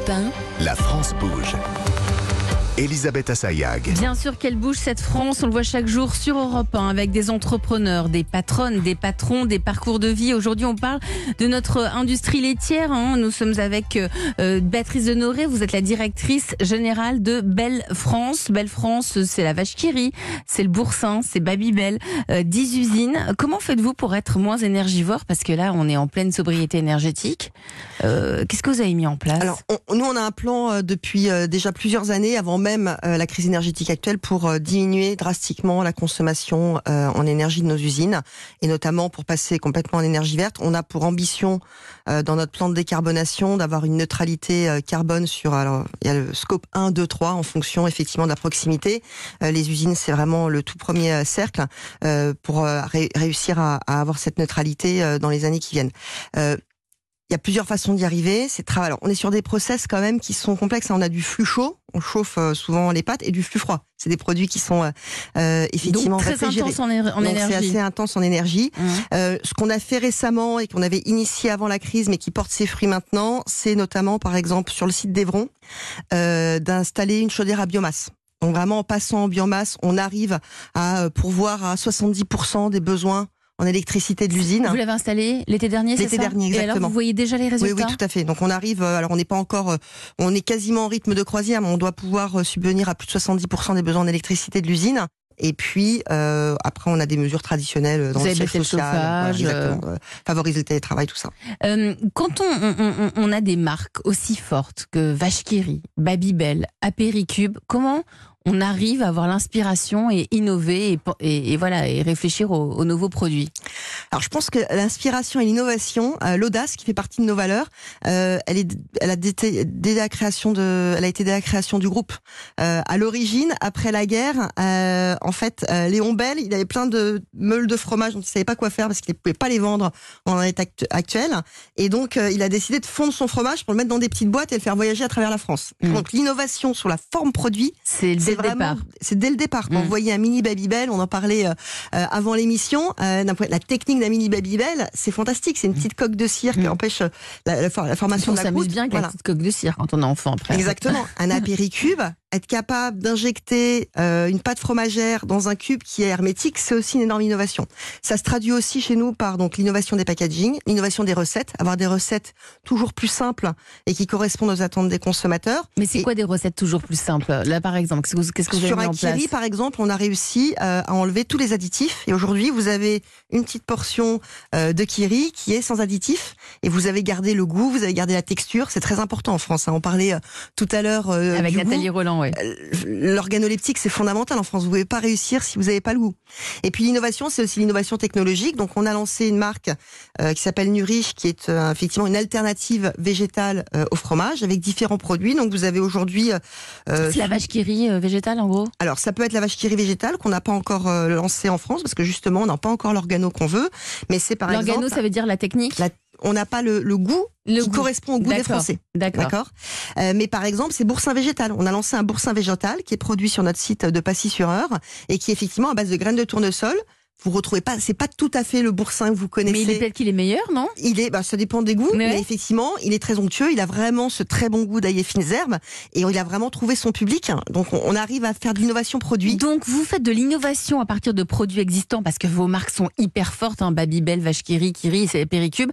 Europe 1, La France bouge. Elisabeth Assayag. Bien sûr qu'elle bouge cette France, on le voit chaque jour sur Europe 1 avec des entrepreneurs, des patronnes, des patrons, des parcours de vie. Aujourd'hui, on parle de notre industrie laitière. hein. Nous sommes avec euh, euh, Béatrice Honoré, vous êtes la directrice générale de Belle France. Belle France, c'est la vache qui rit, c'est le boursin, c'est Babybel, euh, 10 usines. Comment faites-vous pour être moins énergivore? Parce que là, on est en pleine sobriété énergétique. Euh, Qu'est-ce que vous avez mis en place? Alors, on- nous, on a un plan euh, depuis euh, déjà plusieurs années, avant même euh, la crise énergétique actuelle, pour euh, diminuer drastiquement la consommation euh, en énergie de nos usines, et notamment pour passer complètement en énergie verte. On a pour ambition, dans notre plan de décarbonation, d'avoir une neutralité carbone sur, alors, il y a le scope 1, 2, 3, en fonction effectivement de la proximité. Les usines, c'est vraiment le tout premier cercle pour ré- réussir à, avoir cette neutralité dans les années qui viennent. Il y a plusieurs façons d'y arriver. C'est tra- Alors, on est sur des process quand même qui sont complexes. On a du flux chaud, on chauffe euh, souvent les pâtes, et du flux froid. C'est des produits qui sont euh, euh, effectivement Donc très intense en, en Donc, c'est énergie. assez intense en énergie. Mmh. Euh, ce qu'on a fait récemment et qu'on avait initié avant la crise, mais qui porte ses fruits maintenant, c'est notamment, par exemple, sur le site d'Evron, euh, d'installer une chaudière à biomasse. Donc vraiment, en passant en biomasse, on arrive à euh, pourvoir à 70% des besoins en électricité de l'usine. Vous l'avez installé l'été dernier, c'est L'été dernier, Et alors, exactement. vous voyez déjà les résultats oui, tout à fait. Donc on arrive, euh, alors on n'est pas encore, euh, on est quasiment en rythme de croisière, mais on doit pouvoir euh, subvenir à plus de 70% des besoins en électricité de l'usine. Et puis euh, après, on a des mesures traditionnelles dans Vous le siège baissé le social, chauffage, voilà, exactement, euh, favoriser le télétravail, tout ça. Euh, quand on, on- on- on a des marques aussi fortes que Vache rit, Babybel, Apéricube, comment on arrive à avoir l'inspiration et innover et, pe- et- et voilà et réfléchir aux, aux nouveaux produits Alors je pense que l'inspiration et l'innovation, euh, l'audace qui fait partie de nos valeurs, euh, elle est, elle a été dès la création de, elle a été dès la création du groupe. Euh, à l'origine, après la guerre, en fait, Léon Bell, il avait plein de meules de fromage dont il savait pas quoi faire parce qu'il ne pouvait pas les vendre en état actu- actuel, et donc il a décidé de fondre son fromage pour le mettre dans des petites boîtes et le faire voyager à travers la France. Mm. Donc l'innovation sur la forme produit, C'est c'est vraiment- départ. C'est dès le départ. Quand Mm. vous voyez un mini Babybel, on en parlait euh, euh, avant l'émission. euh, la technique d'un mini Babybel, c'est fantastique. C'est une petite coque de cire qui Mm. empêche euh, la, la for- la formation On de la s'amuse bien avec Voilà. la petite coque de cire quand on est enfant après. Exactement. Un apéricube, être capable d'injecter euh, une pâte fromagère dans un cube qui est hermétique, c'est aussi une énorme innovation. Ça se traduit aussi chez nous par donc l'innovation des packaging, l'innovation des recettes, avoir des recettes toujours plus simples et qui correspondent aux attentes des consommateurs. Mais c'est quoi des recettes toujours plus simples? Là par exemple, qu'est-ce que vous, avez Sur mis un en place? kiri, par exemple, on a réussi euh, à enlever tous les additifs. Et aujourd'hui, vous avez une petite portion euh, de kiri qui est sans additifs. Et vous avez gardé le goût, vous avez gardé la texture. C'est très important en France. hein. On parlait euh, tout à l'heure euh, Avec du Nathalie goût. Roland, oui. Euh, L'organoleptique, c'est fondamental en France. Vous pouvez pas réussir si vous n'avez pas le goût. Et puis l'innovation, c'est aussi l'innovation technologique. Donc on a lancé une marque euh, qui s'appelle Nurich, qui est euh, effectivement une alternative végétale euh, au fromage avec différents produits. Donc vous avez aujourd'hui... euh, C'est la vache qui rit euh, végétale en gros? Alors, ça peut être la vache qui rit végétale qu'on n'a pas encore euh, lancée en France parce que justement, on n'a pas encore l'organo qu'on veut. Mais c'est par L'organo, exemple, ça veut dire la technique? La- on n'a pas le, le goût Le qui goût. correspond au goût des. Français. D'accord. D'accord. Euh, mais par exemple, c'est boursin végétal. On a lancé un boursin végétal qui est produit sur notre site de Passy-sur-Eure et qui est effectivement à base de graines de tournesol. Vous retrouvez pas, c'est pas tout à fait le boursin que vous connaissez. Mais il est peut-être qu'il est meilleur, non? Il est, bah, ça dépend des goûts, Mais mais ouais. effectivement, il est très onctueux. Il a vraiment ce très bon goût d'ail et fines herbes, et il a vraiment trouvé son public. Donc, on, arrive à faire de l'innovation produit. Donc vous faites de l'innovation à partir de produits existants parce que vos marques sont hyper fortes, hein, Babybel, Vache qui rit, Kiri, c'est Péricube.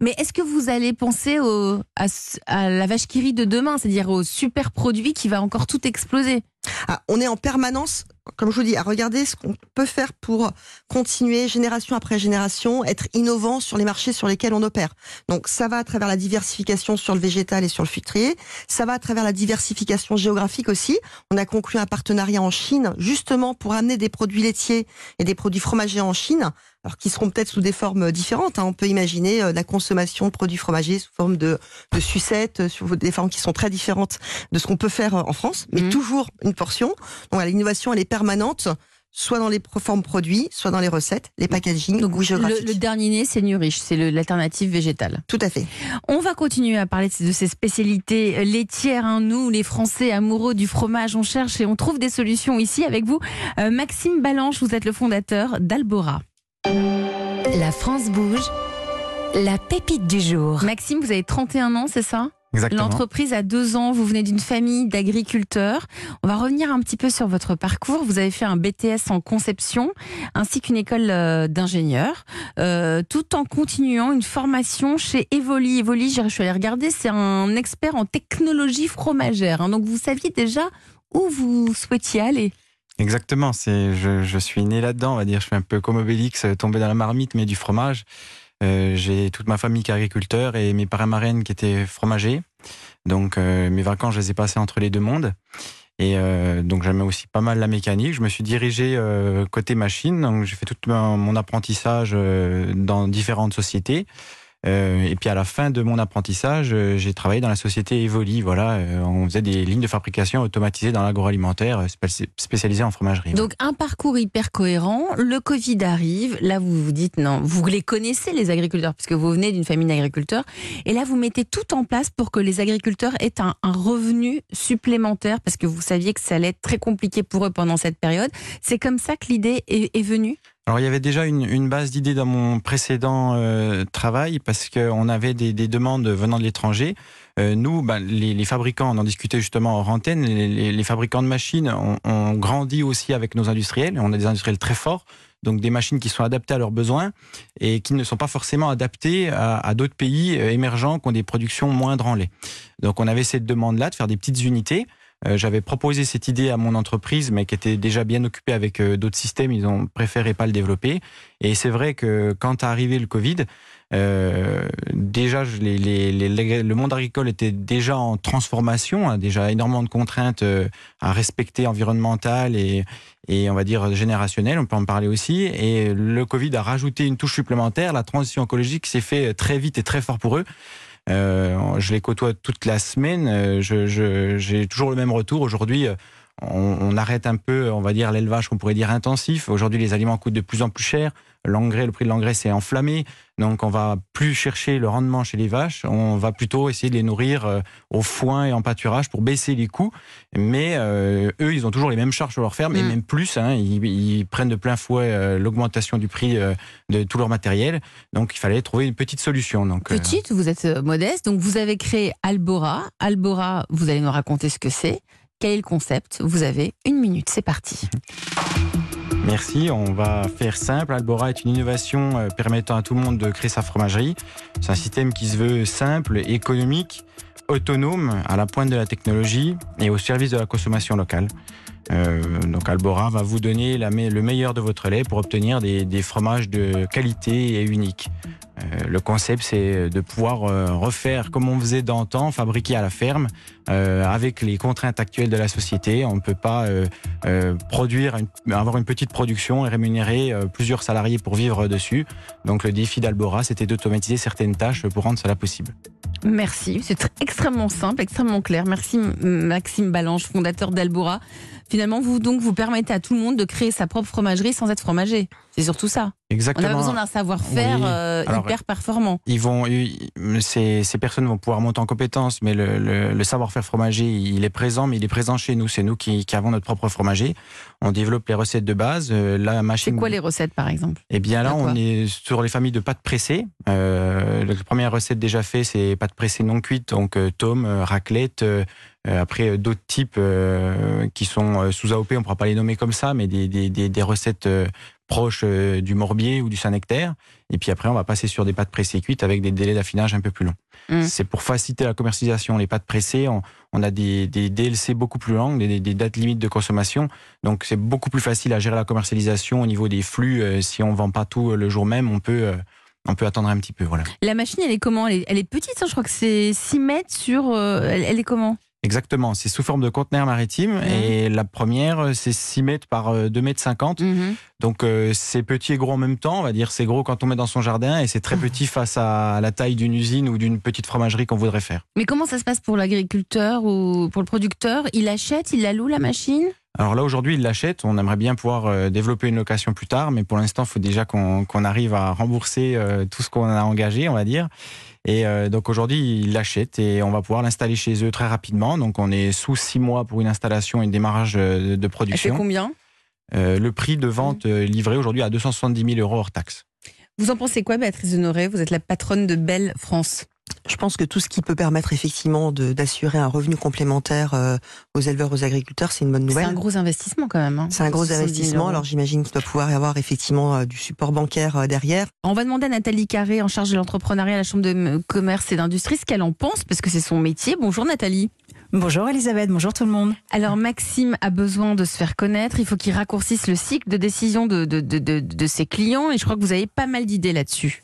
Mais est-ce que vous allez penser au, à, la Vache qui rit de demain, c'est-à-dire au super produit qui va encore tout exploser? Ah, on est en permanence, comme je vous dis, à regarder ce qu'on peut faire pour continuer génération après génération, être innovant sur les marchés sur lesquels on opère. Donc ça va à travers la diversification sur le végétal et sur le futrier, ça va à travers la diversification géographique aussi. On a conclu un partenariat en Chine justement pour amener des produits laitiers et des produits fromagers en Chine. Alors qui seront peut-être sous des formes différentes. hein. On peut imaginer euh, la consommation de produits fromagers sous forme de, de sucettes, euh, sous des formes qui sont très différentes de ce qu'on peut faire euh, en France, mais Mhm. toujours une portion. Donc l'innovation, elle est permanente, soit dans les formes produits, soit dans les recettes, les packaging, Donc ou géographiques. le, le dernier né, c'est Nurich, c'est le- l'alternative végétale. Tout à fait. On va continuer à parler de ces- de ces spécialités laitières. hein. Nous, les Français amoureux du fromage, on cherche et on trouve des solutions ici avec vous. Euh, Maxime Balanche, vous êtes le fondateur d'Albora. La France bouge. La pépite du jour. Maxime, vous avez 31 ans, c'est ça? Exactement. L'entreprise a deux ans, vous venez d'une famille d'agriculteurs. On va revenir un petit peu sur votre parcours. Vous avez fait un BTS en conception ainsi qu'une école euh, d'ingénieur, euh, tout en continuant une formation chez Evoli. Evoli, je suis allée regarder, c'est un expert en technologie fromagère. hein. Donc vous saviez déjà où vous souhaitiez aller? Exactement. C'est, je, suis né là-dedans, on va dire. Je suis un peu comme Obélix, euh, tombé dans la marmite, mais du fromage. Euh, j'ai toute ma famille qui est agriculteur et mes parents marraines qui étaient fromagers. Donc euh, mes vacances, je les ai passées entre les deux mondes. Et donc j'aimais aussi pas mal la mécanique. Je me suis dirigé côté machine. Donc j'ai fait tout mon apprentissage dans différentes sociétés. Euh, et puis à la fin de mon apprentissage, euh, j'ai travaillé dans la société Evoli. Voilà, euh, on faisait des lignes de fabrication automatisées dans l'agroalimentaire, spé- spécialisées en fromagerie. Donc un parcours hyper cohérent. Le Covid arrive. Là, vous vous dites non, vous les connaissez les agriculteurs puisque vous venez d'une famille d'agriculteurs. Et là, vous mettez tout en place pour que les agriculteurs aient un, revenu supplémentaire parce que vous saviez que ça allait être très compliqué pour eux pendant cette période. C'est comme ça que l'idée est venue? Alors il y avait déjà une, base d'idées dans mon précédent euh, travail parce qu'on avait des, des demandes venant de l'étranger. Euh, nous, ben, les, fabricants, on en discutait justement hors antenne, les, fabricants de machines ont, ont grandi aussi avec nos industriels. On a des industriels très forts, donc des machines qui sont adaptées à leurs besoins et qui ne sont pas forcément adaptées à, à d'autres pays euh, émergents qui ont des productions moindres en lait. Donc on avait cette demande-là de faire des petites unités. Euh, J'avais proposé cette idée à mon entreprise, mais qui était déjà bien occupée avec euh, d'autres systèmes. Ils ont préféré pas le développer. Et c'est vrai que quand a arrivé le Covid, euh, déjà les, les- les- le monde agricole était déjà en transformation, a déjà énormément de contraintes euh, à respecter environnementales et, et on va dire générationnelles. On peut en parler aussi. Et le Covid a rajouté une touche supplémentaire. La transition écologique s'est fait très vite et très fort pour eux. Euh, je les côtoie toute la semaine. Euh, je- je- J'ai toujours le même retour. Aujourd'hui, euh, on, on arrête un peu, on va dire, l'élevage qu'on pourrait dire intensif. Aujourd'hui, les aliments coûtent de plus en plus cher. L'engrais, le prix de l'engrais s'est enflammé. Donc, on va plus chercher le rendement chez les vaches. On va plutôt essayer de les nourrir euh, au foin et en pâturage pour baisser les coûts. Mais euh, eux, ils ont toujours les mêmes charges sur leur ferme et Mm. même plus. hein. ils, ils prennent de plein fouet euh, l'augmentation du prix euh, de tout leur matériel. Donc, il fallait trouver une petite solution. Donc, Petite, vous êtes modeste, donc vous avez créé Albora. Albora, vous allez nous raconter ce que c'est. Quel est le concept? Vous avez une minute, c'est parti. Merci, on va faire simple. Albora est une innovation euh, permettant à tout le monde de créer sa fromagerie. C'est un système qui se veut simple, économique, autonome, à la pointe de la technologie et au service de la consommation locale. Euh, donc Albora va vous donner le meilleur de votre lait pour obtenir des, des fromages de qualité et uniques. Euh, le concept, c'est de pouvoir euh, refaire comme on faisait d'antan, fabriquer à la ferme, euh, avec les contraintes actuelles de la société. On ne peut pas produire, avoir une petite production et rémunérer plusieurs salariés pour vivre dessus. Donc le défi d'Albora, c'était d'automatiser certaines tâches pour rendre cela possible. Merci, c'est tr- extrêmement simple, extrêmement clair. Merci Maxime Ballange, fondateur d'Albora. Finalement, vous donc vous permettez à tout le monde de créer sa propre fromagerie sans être fromager. C'est surtout ça. On Exactement. a besoin d'un savoir-faire Oui. euh, hyper performant. Ils vont, ils- ces, ces personnes vont pouvoir monter en compétences, mais le, le- le savoir-faire fromager, il est présent, mais il est présent chez nous. C'est nous qui, qui avons notre propre fromager. On développe les recettes de base. euh, la C'est machine. quoi les recettes par exemple? Eh bien là, on est sur les familles de pâtes pressées. Euh, la première recette déjà faite, c'est pâtes pressées non cuites, donc euh, tome, raclette. euh, après, euh, d'autres types euh, qui sont sous AOP, on ne pourra pas les nommer comme ça, mais des, des, des, des recettes proches euh, du Morbier ou du Saint-Nectaire. Et puis après, on va passer sur des pâtes pressées cuites avec des délais d'affinage un peu plus longs. Mm. C'est pour faciliter la commercialisation. Les pâtes pressées, on, on a des, des DLC beaucoup plus longues, des, des dates limites de consommation. Donc c'est beaucoup plus facile à gérer la commercialisation au niveau des flux. Euh, si on vend pas tout euh, le jour même, on peut, euh, on peut attendre un petit peu. Voilà. La machine, elle est comment? Elle est, elle est petite, hein, je crois que c'est 6 mètres sur... euh, elle est comment? Exactement. C'est sous forme de conteneur maritime. Et la première, euh, c'est 6 mètres par euh, 2 mètres 50. Mhm. Donc euh, c'est petit et gros en même temps. On va dire c'est gros quand on met dans son jardin et c'est très petit face à la taille d'une usine ou d'une petite fromagerie qu'on voudrait faire. Mais comment ça se passe pour l'agriculteur ou pour le producteur? Il achète, il la loue la machine? Alors là, aujourd'hui, ils l'achètent. On aimerait bien pouvoir euh, développer une location plus tard, mais pour l'instant, il faut déjà qu'on arrive à rembourser euh, tout ce qu'on a engagé, on va dire. Et euh, donc aujourd'hui, ils l'achètent et on va pouvoir l'installer chez eux très rapidement. Donc on est sous six mois pour une installation et un démarrage de production. combien? Euh, le prix de vente euh, livré aujourd'hui à 270 000 euros hors taxe. Vous en pensez quoi, Béatrice Honoré Vous êtes la patronne de Belle France. Je pense que tout ce qui peut permettre effectivement d'assurer un revenu complémentaire euh, aux éleveurs, aux agriculteurs, c'est une bonne nouvelle. C'est un gros investissement quand même. Hein. C'est un gros investissement. Alors j'imagine qu'il doit pouvoir y avoir effectivement euh, du support bancaire euh, derrière. On va demander à Nathalie Carré, en charge de l'entrepreneuriat à la Chambre de commerce et d'industrie, ce qu'elle en pense, parce que c'est son métier. Bonjour Nathalie. Bonjour Elisabeth, bonjour tout le monde. Alors Maxime a besoin de se faire connaître, il faut qu'il raccourcisse le cycle de décision de, de, de, de ses clients et je crois que vous avez pas mal d'idées là-dessus.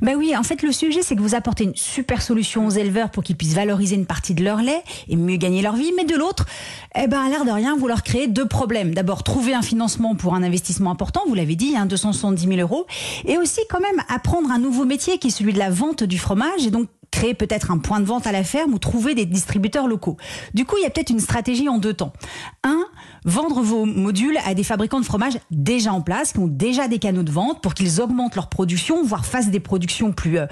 Ben oui, en fait, le sujet, c'est que vous apportez une super solution aux éleveurs pour qu'ils puissent valoriser une partie de leur lait et mieux gagner leur vie. Mais de l'autre, eh ben, à l'air de rien, vous leur créez deux problèmes. D'abord, trouver un financement pour un investissement important, vous l'avez dit, hein, 270 000 euros. Et aussi, quand même, apprendre un nouveau métier qui est celui de la vente du fromage et donc créer peut-être un point de vente à la ferme ou trouver des distributeurs locaux. Du coup, il y a peut-être une stratégie en deux temps. Un, vendre vos modules à des fabricants de fromage déjà en place, qui ont déjà des canaux de vente pour qu'ils augmentent leur production, voire fassent des productions plus, euh,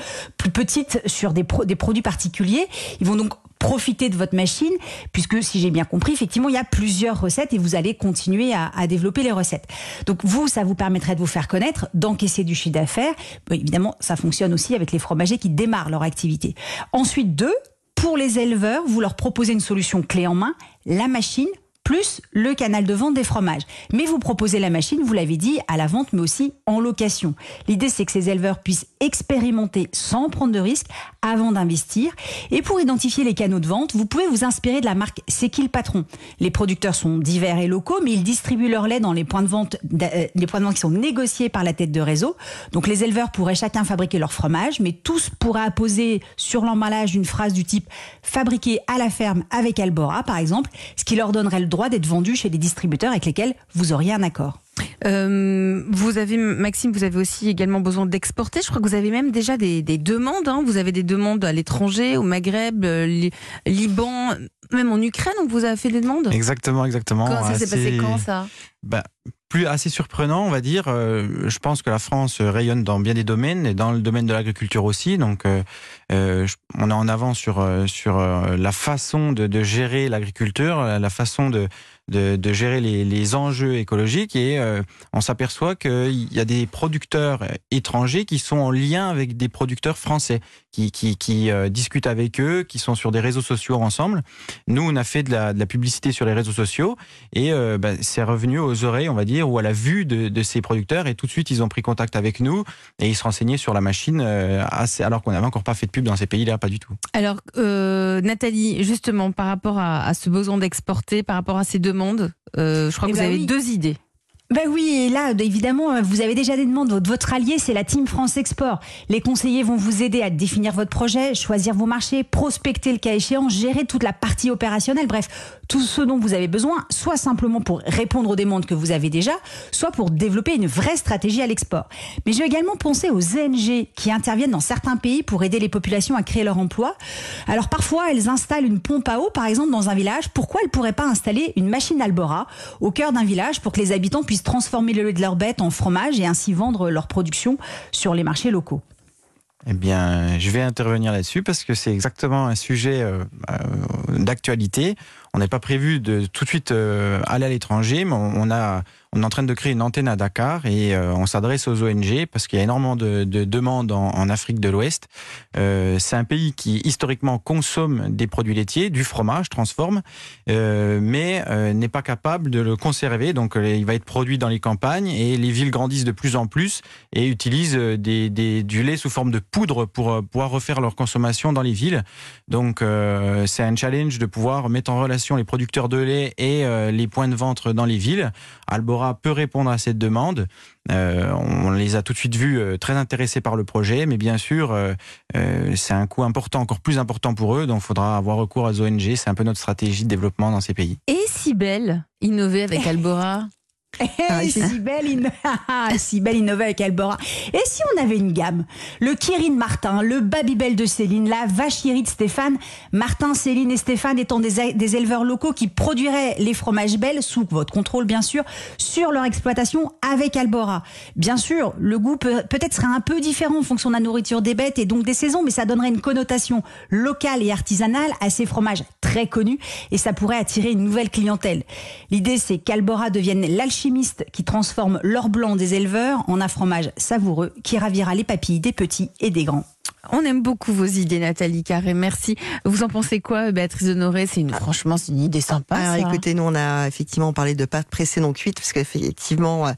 petites sur des, des produits particuliers. Ils vont donc profiter de votre machine, puisque si j'ai bien compris, effectivement, il y a plusieurs recettes et vous allez continuer à, à développer les recettes. Donc vous, ça vous permettrait de vous faire connaître, d'encaisser du chiffre d'affaires. évidemment, ça fonctionne aussi avec les fromagers qui démarrent leur activité. Ensuite, deux, pour les éleveurs, vous leur proposez une solution clé en main, la machine plus le canal de vente des fromages. Mais vous proposez la machine, vous l'avez dit, à la vente, mais aussi en location. L'idée, c'est que ces éleveurs puissent expérimenter sans prendre de risques avant d'investir. Et pour identifier les canaux de vente, vous pouvez vous inspirer de la marque C'est qui le patron Les producteurs sont divers et locaux, mais ils distribuent leur lait dans les points de vente, euh, les points de vente qui sont négociés par la tête de réseau. Donc les éleveurs pourraient chacun fabriquer leur fromage, mais tous pourraient apposer sur l'emballage une phrase du type fabriqué à la ferme avec Albora, par exemple, ce qui leur donnerait le droit droit d'être vendu chez des distributeurs avec lesquels vous auriez un accord. Euh, vous avez, Maxime, vous avez aussi également besoin d'exporter. Je crois que vous avez même déjà des, demandes. Hein. Vous avez des demandes à l'étranger, au Maghreb, euh, Liban, même en Ukraine. On vous a fait des demandes? Exactement, exactement. ça s'est passé quand ça? Bah, plus assez surprenant, on va dire. Euh, je pense que la France rayonne dans bien des domaines et dans le domaine de l'agriculture aussi. Donc, euh, euh on est en avant sur la façon de, de gérer l'agriculture, la façon de de, gérer les, enjeux écologiques et euh, on s'aperçoit qu'il y a des producteurs étrangers qui sont en lien avec des producteurs français, qui, qui, euh, discutent avec eux, qui sont sur des réseaux sociaux ensemble. Nous, on a fait de la, publicité sur les réseaux sociaux et euh, bah, c'est revenu aux oreilles, on va dire, ou à la vue de, ces producteurs et tout de suite ils ont pris contact avec nous et ils se renseignaient sur la machine alors qu'on n'avait encore pas fait de pub dans ces pays-là, pas du tout. Alors, Nathalie, justement, par rapport à, à ce besoin d'exporter, par rapport à ces deux Euh, je crois eh que vous ben avez deux idées. Ben oui, et là, évidemment, vous avez déjà des demandes. Votre allié, c'est la Team France Export. Les conseillers vont vous aider à définir votre projet, choisir vos marchés, prospecter le cas échéant, gérer toute la partie opérationnelle. Bref, tout ce dont vous avez besoin, soit simplement pour répondre aux demandes que vous avez déjà, soit pour développer une vraie stratégie à l'export. Mais je vais également penser aux ONG qui interviennent dans certains pays pour aider les populations à créer leur emploi. Alors parfois, elles installent une pompe à eau, par exemple, dans un village. Pourquoi elles ne pourraient pas installer une machine Albora au cœur d'un village pour que les habitants puissent transformer le lait de leurs bêtes en fromage et ainsi vendre leur production sur les marchés locaux eh bien, je vais intervenir là-dessus parce que c'est exactement un sujet euh, euh, d'actualité. On n'est pas prévu de tout de suite euh, aller à l'étranger, mais on a on est en train de créer une antenne à Dakar et euh, on s'adresse aux ONG parce qu'il y a énormément de, de demandes en, Afrique de l'Ouest. Euh, c'est un pays qui historiquement consomme des produits laitiers, du fromage, transforme, euh, mais n'est pas capable de le conserver. Donc il va être produit dans les campagnes et les villes grandissent de plus en plus et utilisent du lait sous forme de poudre pour pouvoir refaire leur consommation dans les villes. Donc c'est un challenge de pouvoir mettre en relation les producteurs de lait et les points de vente dans les villes. Albora peut répondre à cette demande. Euh, on les a tout de suite vus euh, très intéressés par le projet, mais bien sûr, euh, c'est un coût important, encore plus important pour eux, donc il faudra avoir recours aux ONG. C'est un peu notre stratégie de développement dans ces pays. Et si belle, innover avec Albora? Ah, si, belle ah, si belle innovée avec Albora. Et si on avait une gamme Le Kirin Martin, le Babybel de Céline, la Vacherie de Stéphane, Martin, Céline et Stéphane étant des, des éleveurs locaux qui produiraient les fromages belles, sous votre contrôle bien sûr, sur leur exploitation avec Albora. Bien sûr, le goût peut, peut-être serait un peu différent en fonction de la nourriture des bêtes et donc des saisons, mais ça donnerait une connotation locale et artisanale à ces fromages très connus et ça pourrait attirer une nouvelle clientèle. L'idée c'est qu'Albora devienne l'alchimie qui transforment l'or blanc des éleveurs en un fromage savoureux qui ravira les papilles des petits et des grands. On aime beaucoup vos idées, Nathalie Carré. Merci. Vous en pensez quoi, Béatrice Honoré? C'est une, franchement, c'est une idée sympa. Alors ça. écoutez, nous on a effectivement parlé de pâte pressée non cuite parce qu'effectivement, euh,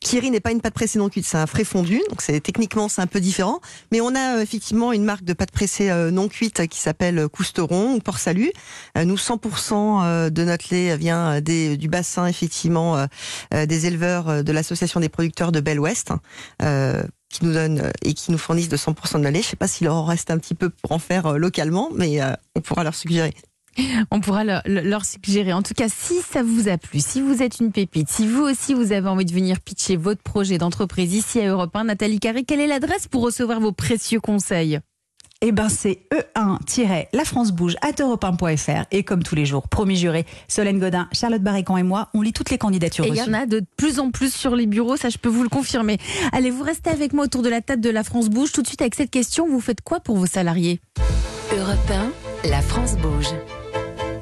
Kiri n'est pas une pâte pressée non cuite, c'est un frais fondu, donc c'est techniquement c'est un peu différent. Mais on a euh, effectivement une marque de pâte pressée euh, non cuite euh, qui s'appelle Cousteron ou Port Salut. Euh, nous 100% euh, de notre lait vient euh, des, du bassin effectivement euh, euh, des éleveurs euh, de l'association des producteurs de Belle Ouest. Qui nous donnent euh, et qui nous fournissent de 100% de la lait. Je sais pas s'il en reste un petit peu pour en faire euh, localement, mais euh, on pourra leur suggérer. On pourra leur, leur suggérer. En tout cas, si ça vous a plu, si vous êtes une pépite, si vous aussi vous avez envie de venir pitcher votre projet d'entreprise ici à Europe 1, Nathalie Carré, quelle est l'adresse pour recevoir vos précieux conseils? Eh ben, c'est E1-La France Bouge à europe1.fr. Et comme tous les jours, promis juré, Solène Godin, Charlotte Barrican et moi, on lit toutes les candidatures Et il y en a de plus en plus sur les bureaux, ça je peux vous le confirmer. Allez, vous restez avec moi autour de la table de la France Bouge. Tout de suite avec cette question, vous faites quoi pour vos salariés Europe 1, la France bouge.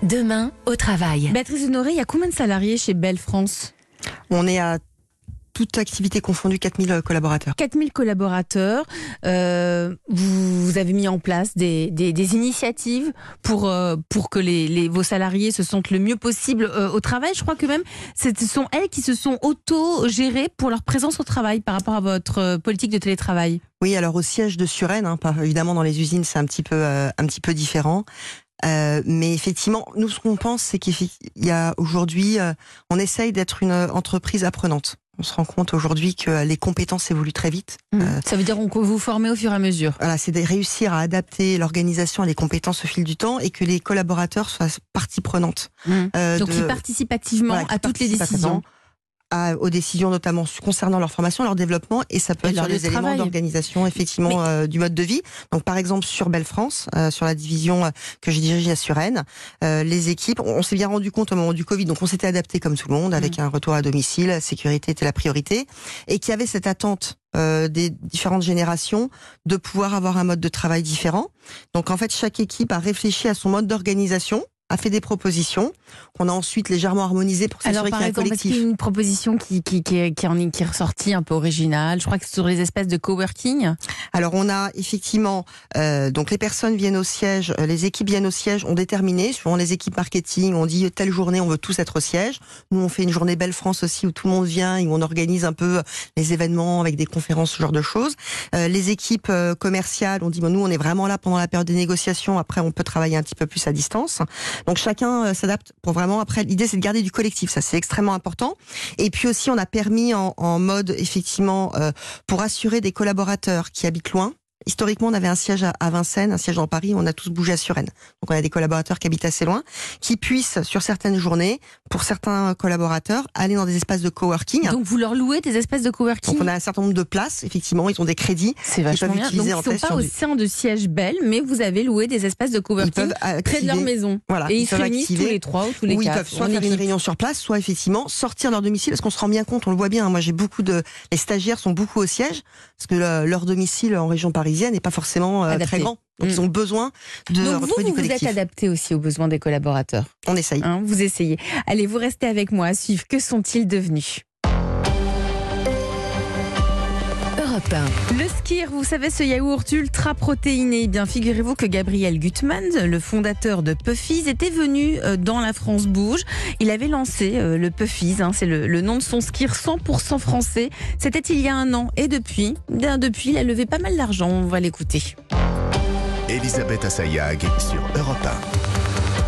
Demain, au travail. Béatrice Honoré, il y a combien de salariés chez Belle France? On est à toute activité confondue 4000 collaborateurs. 4000 collaborateurs. Euh, vous, vous avez mis en place des, des, des initiatives pour, euh, pour que les, les, vos salariés se sentent le mieux possible euh, au travail. Je crois que même ce sont elles qui se sont auto-gérées pour leur présence au travail par rapport à votre euh, politique de télétravail. Oui, alors au siège de Suresnes, hein, évidemment dans les usines c'est un petit peu euh, un petit peu différent. Euh, mais effectivement, nous ce qu'on pense, c'est qu'il y a aujourd'hui, euh, on essaye d'être une entreprise apprenante. On se rend compte aujourd'hui que les compétences évoluent très vite. Euh, Ça veut dire qu'on vous formez au fur et à mesure. voilà, c'est de réussir à adapter l'organisation et les compétences au fil du temps et que les collaborateurs soient partie prenante. euh, Donc de- ils participent activement voilà, à toutes les décisions. À- aux décisions notamment concernant leur formation, leur développement, et ça peut Et être sur des de éléments d'organisation effectivement Mais- euh, du mode de vie. Donc par exemple sur Belle France, euh, sur la division euh, que je dirige à Suresnes, euh, les équipes, on, on s'est bien rendu compte au moment du Covid, donc on s'était adapté comme tout le monde avec Mm. un retour à domicile, la sécurité était la priorité, et qu'il y avait cette attente euh, des différentes générations de pouvoir avoir un mode de travail différent. Donc en fait chaque équipe a réfléchi à son mode d'organisation a fait des propositions qu'on a ensuite légèrement harmonisées pour s'assurer qu'il y a un collectif. qu'il y a une proposition qui, qui, qui, est, qui, en est, qui est ressortie un peu originale? Je crois que c'est sur les espaces de coworking. Alors on a effectivement euh, donc les personnes viennent au siège, euh, les équipes viennent au siège, on déterminé, suivant les équipes marketing, on dit telle journée on veut tous être au siège. Nous on fait une journée Belle France aussi où tout le monde vient et où on organise un peu les événements avec des conférences, ce genre de choses. Euh, les équipes euh, commerciales, on dit bon, nous on est vraiment là pendant la période des négociations, après on peut travailler un petit peu plus à distance. Donc chacun euh, s'adapte pour vraiment après l'idée c'est de garder du collectif, ça c'est extrêmement important. Et puis aussi on a permis en, en mode effectivement euh, pour assurer des collaborateurs qui habitent loin. Historiquement, on avait un siège à- Vincennes, un siège dans Paris, on a tous bougé à Suresnes. Donc on a des collaborateurs qui habitent assez loin, qui puissent, sur certaines journées, pour certains collaborateurs, aller dans des espaces de coworking. Donc vous leur louez des espaces de coworking? Donc on a un certain nombre de places, effectivement, ils ont des crédits. C'est peuvent vachement bien. Donc utiliser ils ne sont pas au du- sein de sièges Bell, mais vous avez loué des espaces de coworking peuvent près de leur maison. Voilà, Et ils ils se peuvent réunissent activer. tous les trois ou tous les Ou ils quatre. peuvent soit faire une réunion sur place, soit effectivement sortir de leur domicile, parce qu'on se rend bien compte, on le voit bien. hein, Moi, j'ai beaucoup de, les stagiaires sont beaucoup au siège, parce que le- leur domicile en région parisienne n'est pas forcément euh, très grand. Donc, ils ont besoin de Donc vous, du vous vous êtes adapté aussi aux besoins des collaborateurs. On essaye. Hein, vous essayez. Allez, vous restez avec moi à suivre. Que sont-ils devenus? Europe 1, Le skir, vous savez, ce yaourt ultra protéiné. Eh bien, figurez-vous que Gabriel Gutmann, le fondateur de Puffies, était venu euh, dans la France Bouge. Il avait lancé euh, le Puffies, hein, c'est le, le nom de son skir 100% français. C'était il y a un an. Et depuis, bien depuis, il a levé pas mal d'argent. On va l'écouter. Elisabeth Assayag sur Europe 1.